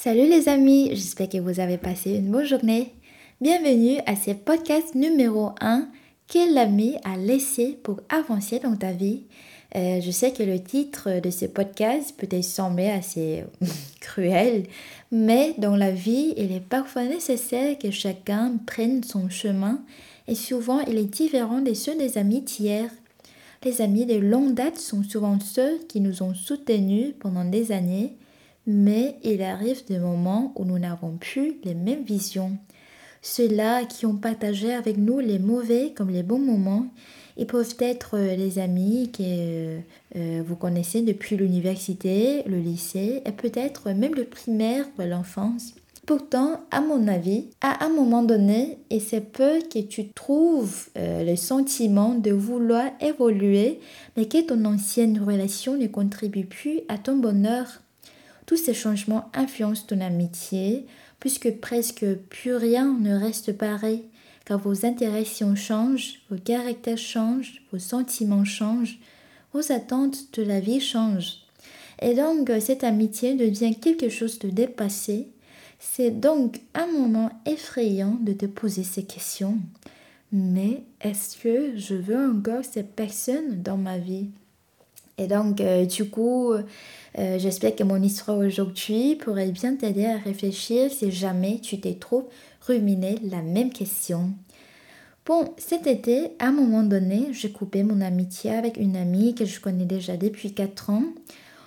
Salut les amis, j'espère que vous avez passé une bonne journée. Bienvenue à ce podcast numéro 1 Quel ami a laissé pour avancer dans ta vie euh, Je sais que le titre de ce podcast peut sembler assez cruel, mais dans la vie, il est parfois nécessaire que chacun prenne son chemin et souvent il est différent de ceux des amis d'hier. Les amis de longue date sont souvent ceux qui nous ont soutenus pendant des années mais il arrive des moments où nous n'avons plus les mêmes visions. Ceux-là qui ont partagé avec nous les mauvais comme les bons moments, ils peuvent être les amis que euh, euh, vous connaissez depuis l'université, le lycée et peut-être même le primaire ou l'enfance. Pourtant, à mon avis, à un moment donné, et c'est peu que tu trouves euh, le sentiment de vouloir évoluer, mais que ton ancienne relation ne contribue plus à ton bonheur. Tous ces changements influencent ton amitié, puisque presque plus rien ne reste pareil, car vos interaction changent, vos caractères changent, vos sentiments changent, vos attentes de la vie changent. Et donc, cette amitié devient quelque chose de dépassé. C'est donc un moment effrayant de te poser ces questions. Mais est-ce que je veux encore cette personne dans ma vie? Et donc, euh, du coup, euh, j'espère que mon histoire aujourd'hui pourrait bien t'aider à réfléchir si jamais tu t'es trop ruminé la même question. Bon, cet été, à un moment donné, j'ai coupé mon amitié avec une amie que je connais déjà depuis 4 ans.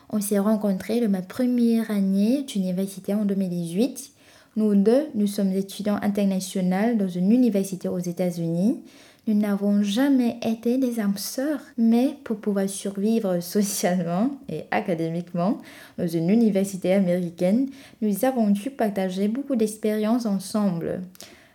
On s'est rencontrés de ma première année d'université en 2018. Nous deux, nous sommes étudiants internationaux dans une université aux États-Unis. Nous n'avons jamais été des âmes sœurs, mais pour pouvoir survivre socialement et académiquement dans une université américaine, nous avons dû partager beaucoup d'expériences ensemble.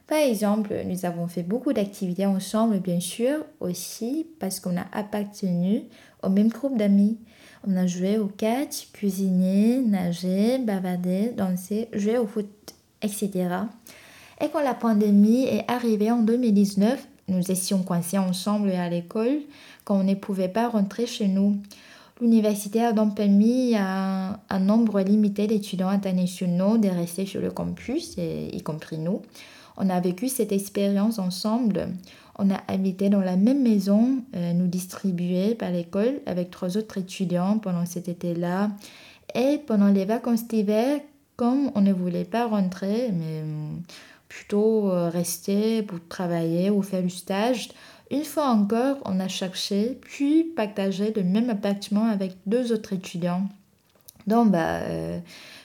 Par exemple, nous avons fait beaucoup d'activités ensemble, bien sûr, aussi parce qu'on a appartenu au même groupe d'amis. On a joué au catch, cuisiné, nagé, bavardé, dansé, joué au foot, etc. Et quand la pandémie est arrivée en 2019, nous étions coincés ensemble à l'école quand on ne pouvait pas rentrer chez nous. L'université a donc permis à un nombre limité d'étudiants internationaux de rester sur le campus, y compris nous. On a vécu cette expérience ensemble. On a habité dans la même maison, euh, nous distribués par l'école avec trois autres étudiants pendant cet été-là. Et pendant les vacances d'hiver, comme on ne voulait pas rentrer, mais plutôt euh, rester pour travailler ou faire du stage. Une fois encore, on a cherché puis partagé le même appartement avec deux autres étudiants. Donc, bah, euh,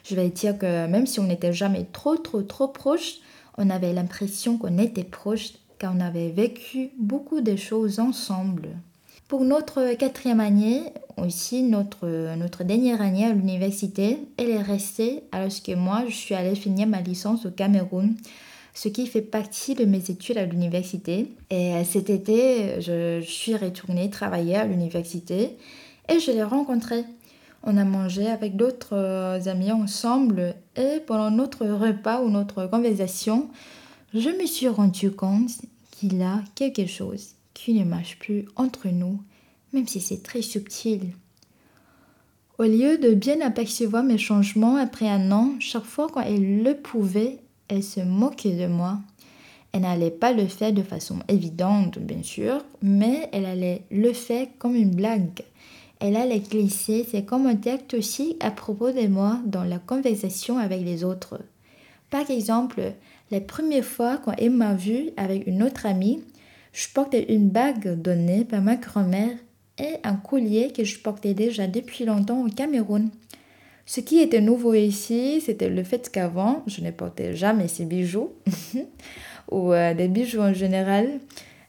je vais dire que même si on n'était jamais trop, trop, trop proches, on avait l'impression qu'on était proches car on avait vécu beaucoup de choses ensemble. Pour notre quatrième année, aussi notre, notre dernière année à l'université, elle est restée alors que moi, je suis allée finir ma licence au Cameroun ce qui fait partie de mes études à l'université. Et euh, cet été, je, suis retournée travailler à l'université et je l'ai rencontré. On a mangé avec d'autres euh, amis ensemble et pendant notre repas ou notre conversation, je me suis rendu compte qu'il a quelque chose qui ne marche plus entre nous, même si c'est très subtil. Au lieu de bien apercevoir mes changements après un an, chaque fois quand elle le pouvait, elle se moquait de moi. Elle n'allait pas le faire de façon évidente, bien sûr, mais elle allait le faire comme une blague. Elle allait glisser ses commentaires aussi à propos de moi dans la conversation avec les autres. Par exemple, la première fois quand elle m'a vue avec une autre amie, je portais une bague donnée par ma grand-mère et un collier que je portais déjà depuis longtemps au Cameroun. Ce qui était nouveau ici, c'était le fait qu'avant, je ne portais jamais ces bijoux, ou euh, des bijoux en général.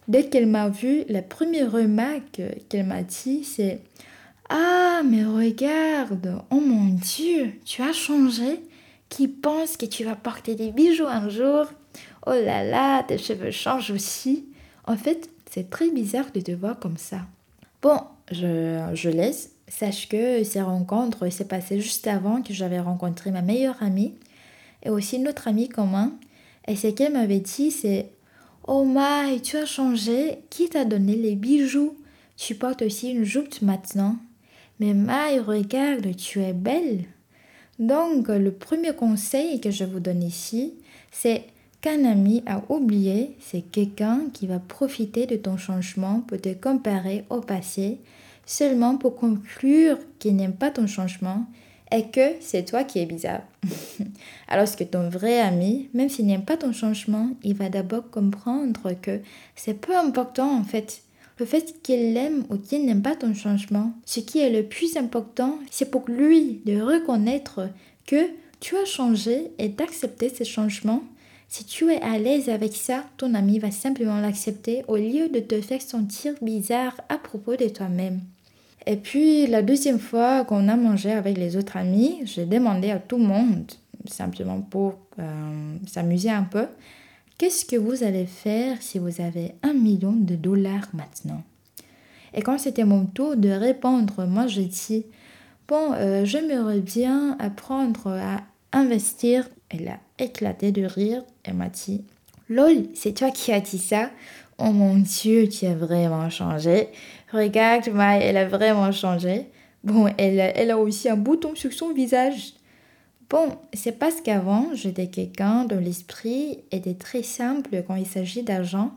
Dès qu'elle m'a vu, la première remarque qu'elle m'a dit, c'est Ah, mais regarde, oh mon Dieu, tu as changé Qui pense que tu vas porter des bijoux un jour? Oh là là, tes cheveux changent aussi. En fait, c'est très bizarre de te voir comme ça. Bon, je, je laisse Sache que ces rencontres s'est passé juste avant que j'avais rencontré ma meilleure amie et aussi notre amie commun. Et ce qu'elle m'avait dit, c'est Oh my, tu as changé. Qui t'a donné les bijoux? Tu portes aussi une jupe maintenant. Mais my, regarde, tu es belle. Donc, le premier conseil que je vous donne ici, c'est qu'un ami à oublier, c'est quelqu'un qui va profiter de ton changement pour te comparer au passé, seulement pour conclure qu'il n'aime pas ton changement et que c'est toi qui es bizarre. Alors que ton vrai ami, même s'il n'aime pas ton changement, il va d'abord comprendre que c'est peu important en fait. Le fait qu'il aime ou qu'il n'aime pas ton changement, ce qui est le plus important, c'est pour lui de reconnaître que tu as changé et d'accepter ce changement. Si tu es à l'aise avec ça, ton ami va simplement l'accepter au lieu de te faire sentir bizarre à propos de toi-même. Et puis la deuxième fois qu'on a mangé avec les autres amis, j'ai demandé à tout le monde, simplement pour euh, s'amuser un peu, qu'est-ce que vous allez faire si vous avez un million de dollars maintenant? Et quand c'était mon tour de répondre, moi j'ai dit, bon, euh, j'aimerais bien apprendre à investir. Elle a éclaté de rire et m'a dit, lol, c'est toi qui as dit ça? Oh mon Dieu, tu as vraiment changé. Regarde, Maï, elle a vraiment changé. Bon, elle, elle a aussi un bouton sur son visage. Bon, c'est parce qu'avant, j'étais quelqu'un dont l'esprit était très simple quand il s'agit d'argent.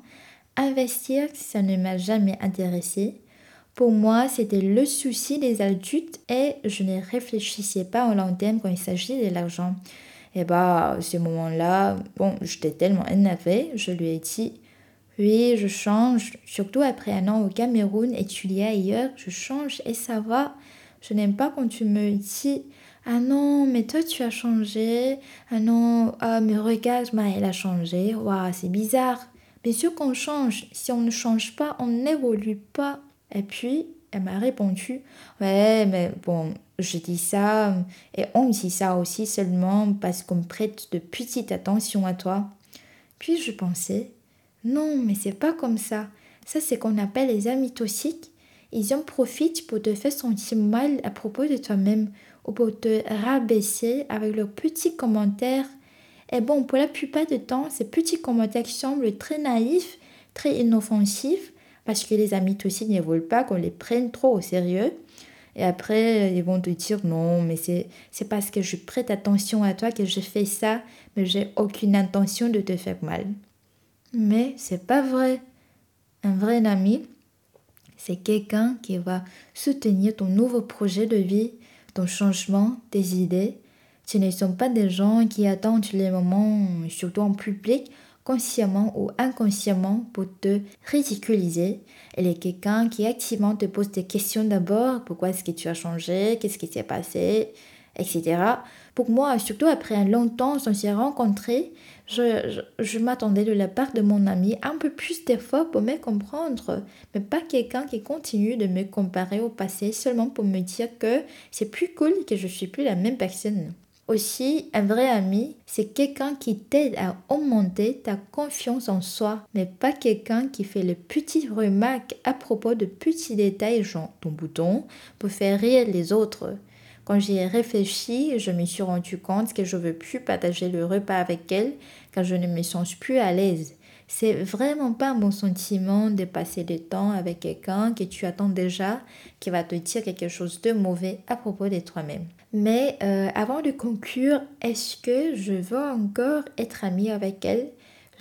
Investir, ça ne m'a jamais intéressé. Pour moi, c'était le souci des adultes et je ne réfléchissais pas au long terme quand il s'agit de l'argent. Et bah, à ce moment-là, bon, j'étais tellement énervée, je lui ai dit oui, je change, surtout après un an au Cameroun, étudier ailleurs, je change et ça va. Je n'aime pas quand tu me dis Ah non, mais toi tu as changé. Ah non, ah, mais regarde, elle a changé. Waouh, c'est bizarre. Bien sûr qu'on change. Si on ne change pas, on n'évolue pas. Et puis, elle m'a répondu Ouais, mais bon, je dis ça et on dit ça aussi seulement parce qu'on prête de petites attentions à toi. Puis je pensais non, mais c'est pas comme ça. Ça, c'est qu'on appelle les amis toxiques. Ils en profitent pour te faire sentir mal à propos de toi-même ou pour te rabaisser avec leurs petits commentaires. Et bon, pour la plupart du temps, ces petits commentaires semblent très naïfs, très inoffensifs, parce que les amis toxiques ne veulent pas qu'on les prenne trop au sérieux. Et après, ils vont te dire non, mais c'est, c'est parce que je prête attention à toi que je fais ça, mais j'ai aucune intention de te faire mal. Mais c'est pas vrai. Un vrai ami, c'est quelqu'un qui va soutenir ton nouveau projet de vie, ton changement, tes idées. Ce ne sont pas des gens qui attendent les moments, surtout en public, consciemment ou inconsciemment pour te ridiculiser. Elle est quelqu'un qui activement te pose des questions d'abord. Pourquoi est-ce que tu as changé? Qu'est-ce qui s'est passé? Etc. Pour moi, surtout après un long temps, on s'est rencontrés, je, m'attendais de la part de mon ami un peu plus d'efforts pour me comprendre, mais pas quelqu'un qui continue de me comparer au passé seulement pour me dire que c'est plus cool que je suis plus la même personne. Aussi, un vrai ami, c'est quelqu'un qui t'aide à augmenter ta confiance en soi, mais pas quelqu'un qui fait le petit remarque à propos de petits détails, genre ton bouton, pour faire rire les autres. Quand j'y ai réfléchi, je me suis rendu compte que je ne veux plus partager le repas avec elle car je ne me sens plus à l'aise. C'est vraiment pas bon sentiment de passer du temps avec quelqu'un que tu attends déjà, qui va te dire quelque chose de mauvais à propos de toi-même. Mais euh, avant de conclure, est-ce que je veux encore être amie avec elle?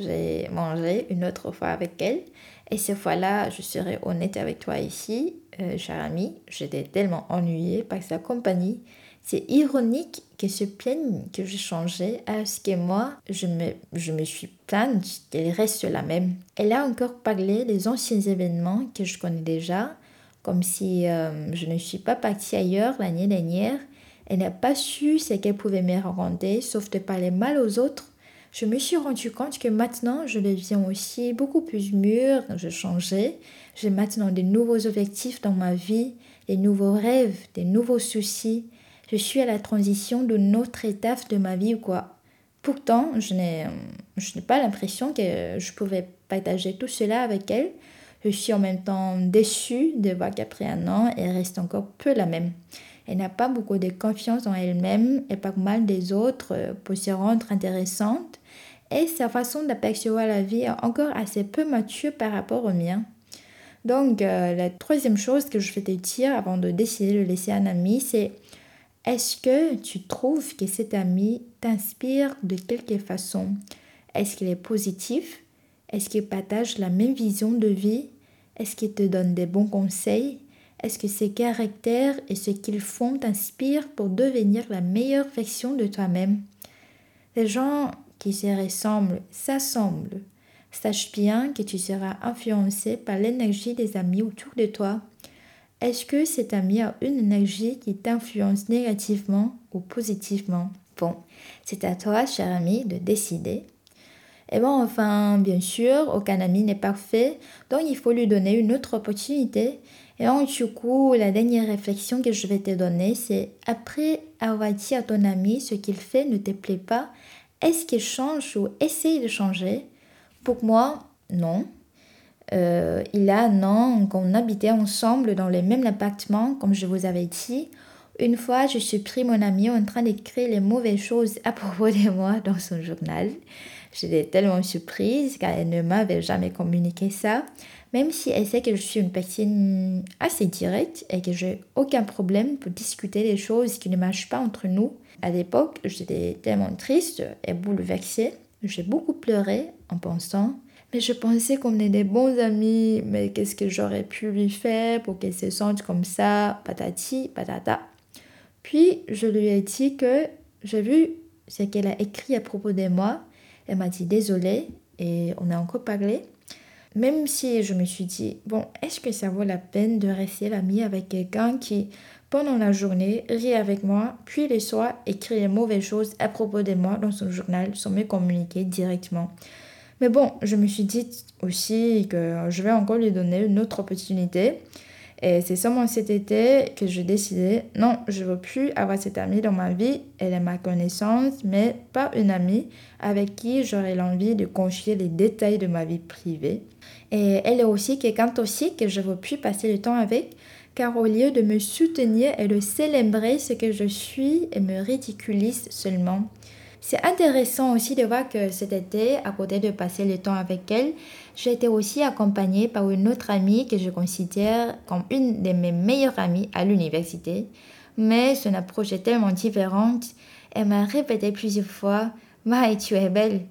J'ai mangé une autre fois avec elle. Et cette fois-là, je serai honnête avec toi ici, euh, cher ami, j'étais tellement ennuyée par sa compagnie. C'est ironique qu'elle se plaigne que j'ai changé, alors que moi, je me, je me suis plainte qu'elle reste la même. Elle a encore parlé des anciens événements que je connais déjà, comme si euh, je ne suis pas partie ailleurs l'année dernière. Elle n'a pas su ce qu'elle pouvait me raconter, sauf de parler mal aux autres je me suis rendu compte que maintenant, je deviens aussi beaucoup plus mûre, je changeais. J'ai maintenant des nouveaux objectifs dans ma vie, des nouveaux rêves, des nouveaux soucis. Je suis à la transition d'une autre étape de ma vie, quoi. Pourtant, je n'ai, pas l'impression que je pouvais partager tout cela avec elle. Je suis en même temps déçue de voir qu'après un an, elle reste encore peu la même. Elle n'a pas beaucoup de confiance en elle-même et pas mal des autres pour se rendre intéressante et sa façon d'apercevoir la vie est encore assez peu mature par rapport au mien. Donc, euh, la troisième chose que je vais te dire avant de décider de laisser un ami, c'est Est-ce que tu trouves que cet ami t'inspire de quelque façon? Est-ce qu'il est positif? Est-ce qu'il partage la même vision de vie? Est-ce qu'il te donne des bons conseils? Est-ce que ses caractères et ce qu'ils font t'inspirent pour devenir la meilleure version de toi-même? Les gens qui se ressemblent s'assemblent. Sache bien que tu seras influencé par l'énergie des amis autour de toi. Est-ce que cet ami a une énergie qui t'influence négativement ou positivement? Bon, c'est à toi, cher ami, de décider. Et bon, enfin, bien sûr, aucun ami n'est parfait, donc il faut lui donner une autre opportunité. Et donc, du coup, la dernière réflexion que je vais te donner, c'est après avoir dit à ton ami ce qu'il fait ne te plaît pas, est-ce qu'il change ou essaye de changer? Pour moi, non. Euh, il a un an qu'on habitait ensemble dans le même appartement, comme je vous avais dit. Une fois, je suis pris mon ami en train d'écrire les mauvaises choses à propos de moi dans son journal. J'étais tellement surprise car elle ne m'avait jamais communiqué ça, même si elle sait que je suis une personne assez directe et que j'ai aucun problème pour discuter des choses qui ne marchent pas entre nous. À l'époque, j'étais tellement triste et bouleversée. J'ai beaucoup pleuré en pensant mais je pensais qu'on est des bons amis, mais qu'est-ce que j'aurais pu lui faire pour qu'elle se sente comme ça, patati, patata. Puis je lui ai dit que j'ai vu ce qu'elle a écrit à propos de moi. Elle m'a dit désolée et on a encore parlé. Même si je me suis dit, bon, est-ce que ça vaut la peine de rester l'ami avec quelqu'un qui, pendant la journée, rit avec moi, puis le soir, écrit les mauvaises choses à propos de moi dans son journal sans me communiquer directement? Mais bon, je me suis dit aussi que je vais encore lui donner une autre opportunité. Et c'est seulement cet été que j'ai décidé, non, je ne veux plus avoir cette amie dans ma vie. Elle est ma connaissance, mais pas une amie avec qui j'aurais l'envie de confier les détails de ma vie privée. Et elle est aussi quelqu'un aussi que je ne veux plus passer le temps avec, car au lieu de me soutenir et de célébrer ce que je suis, elle me ridiculise seulement. C'est intéressant aussi de voir que cet été, à côté de passer le temps avec elle, j'ai été aussi accompagnée par une autre amie que je considère comme une de mes meilleures amies à l'université. Mais son approche est tellement différente. Elle m'a répété plusieurs fois Maï, tu es belle.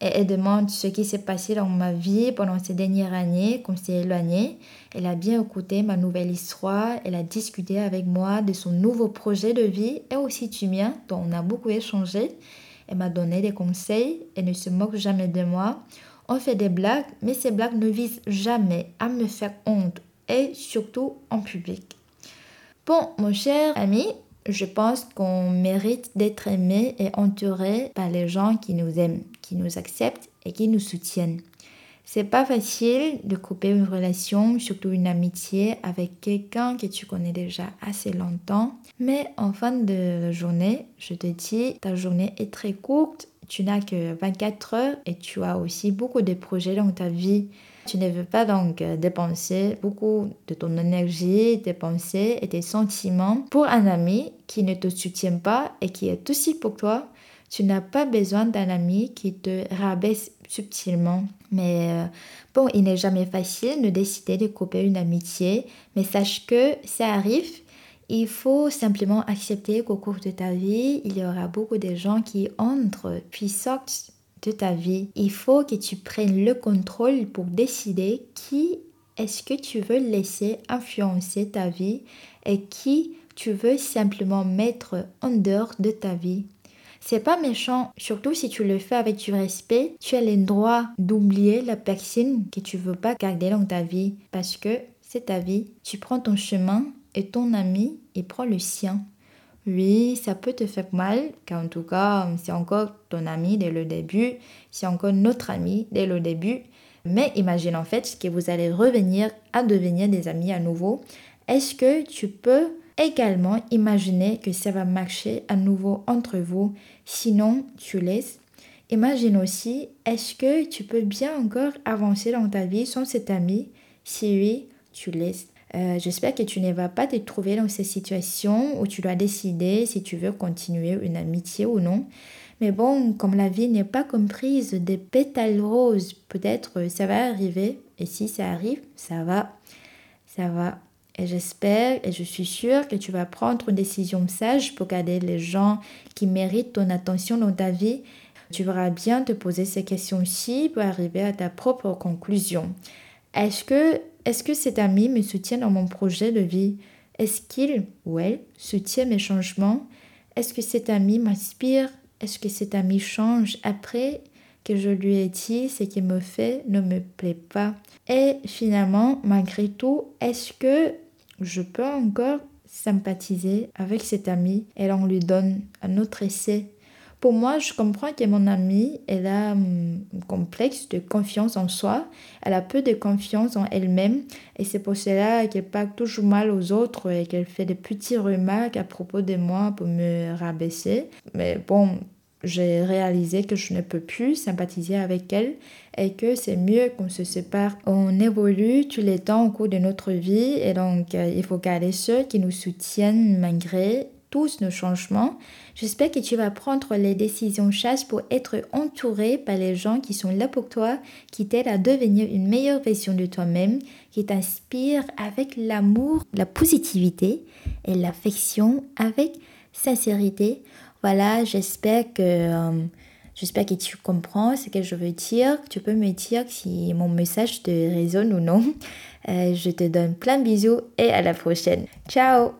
Et elle demande ce qui s'est passé dans ma vie pendant ces dernières années, qu'on s'est éloigné. Elle a bien écouté ma nouvelle histoire. Elle a discuté avec moi de son nouveau projet de vie et aussi du mien, dont on a beaucoup échangé. Elle m'a donné des conseils. Elle ne se moque jamais de moi. On fait des blagues, mais ces blagues ne visent jamais à me faire honte et surtout en public. Bon, mon cher ami, je pense qu'on mérite d'être aimé et entouré par les gens qui nous aiment, qui nous acceptent et qui nous soutiennent. C'est pas facile de couper une relation, surtout une amitié, avec quelqu'un que tu connais déjà assez longtemps. Mais en fin de journée, je te dis, ta journée est très courte. Tu n'as que 24 heures et tu as aussi beaucoup de projets dans ta vie. Tu ne veux pas donc dépenser beaucoup de ton énergie, tes pensées et tes sentiments pour un ami qui ne te soutient pas et qui est aussi pour toi. Tu n'as pas besoin d'un ami qui te rabaisse subtilement. Mais euh, bon, il n'est jamais facile de décider de couper une amitié, mais sache que ça arrive. Il faut simplement accepter qu'au cours de ta vie, il y aura beaucoup de gens qui entrent puis sortent de ta vie. Il faut que tu prennes le contrôle pour décider qui est-ce que tu veux laisser influencer ta vie et qui tu veux simplement mettre en dehors de ta vie. C'est pas méchant, surtout si tu le fais avec du respect. Tu as le droit d'oublier la personne que tu veux pas garder dans ta vie parce que c'est ta vie. Tu prends ton chemin et ton ami, il prend le sien. Oui, ça peut te faire mal, car en tout cas, c'est encore ton ami dès le début, c'est encore notre ami dès le début. Mais imagine en fait que vous allez revenir à devenir des amis à nouveau. Est-ce que tu peux également imaginer que ça va marcher à nouveau entre vous, sinon tu laisses. Imagine aussi, est-ce que tu peux bien encore avancer dans ta vie sans cet ami? Si oui, tu laisses. Euh, j'espère que tu ne vas pas te trouver dans cette situation où tu dois décider si tu veux continuer une amitié ou non. Mais bon, comme la vie n'est pas comprise des pétales roses, peut-être ça va arriver. Et si ça arrive, ça va. Ça va Et j'espère et je suis sûre que tu vas prendre une décision sage pour garder les gens qui méritent ton attention dans ta vie. Tu verras bien te poser ces questions-ci pour arriver à ta propre conclusion. Est-ce que, est-ce que cet ami me soutient dans mon projet de vie? Est-ce qu'il ou elle soutient mes changements? Est-ce que cet ami m'inspire? Est-ce que cet ami change après que je lui ai dit ce qui me fait ne me plaît pas? Et finalement, malgré tout, est-ce que je peux encore sympathiser avec cet ami et on lui donne un autre essai. Pour moi, je comprends que mon amie, elle a un complexe de confiance en soi, elle a peu de confiance en elle-même. Et c'est pour cela qu'elle parle toujours mal aux autres et qu'elle fait des petites remarques à propos de moi pour me rabaisser. Mais bon, j'ai réalisé que je ne peux plus sympathiser avec elle et que c'est mieux qu'on se sépare. On évolue tous les temps au cours de notre vie et donc euh, il faut garder ceux qui nous soutiennent malgré tous nos changements. J'espère que tu vas prendre les décisions sages pour être entouré par les gens qui sont là pour toi, qui t'aident à devenir une meilleure version de toi-même, qui t'inspirent avec l'amour, la positivité et l'affection avec sincérité. Voilà, j'espère que, euh, j'espère que tu comprends ce que je veux dire. Tu peux me dire si mon message te résonne ou non. Euh, je te donne plein de bisous et à la prochaine. Ciao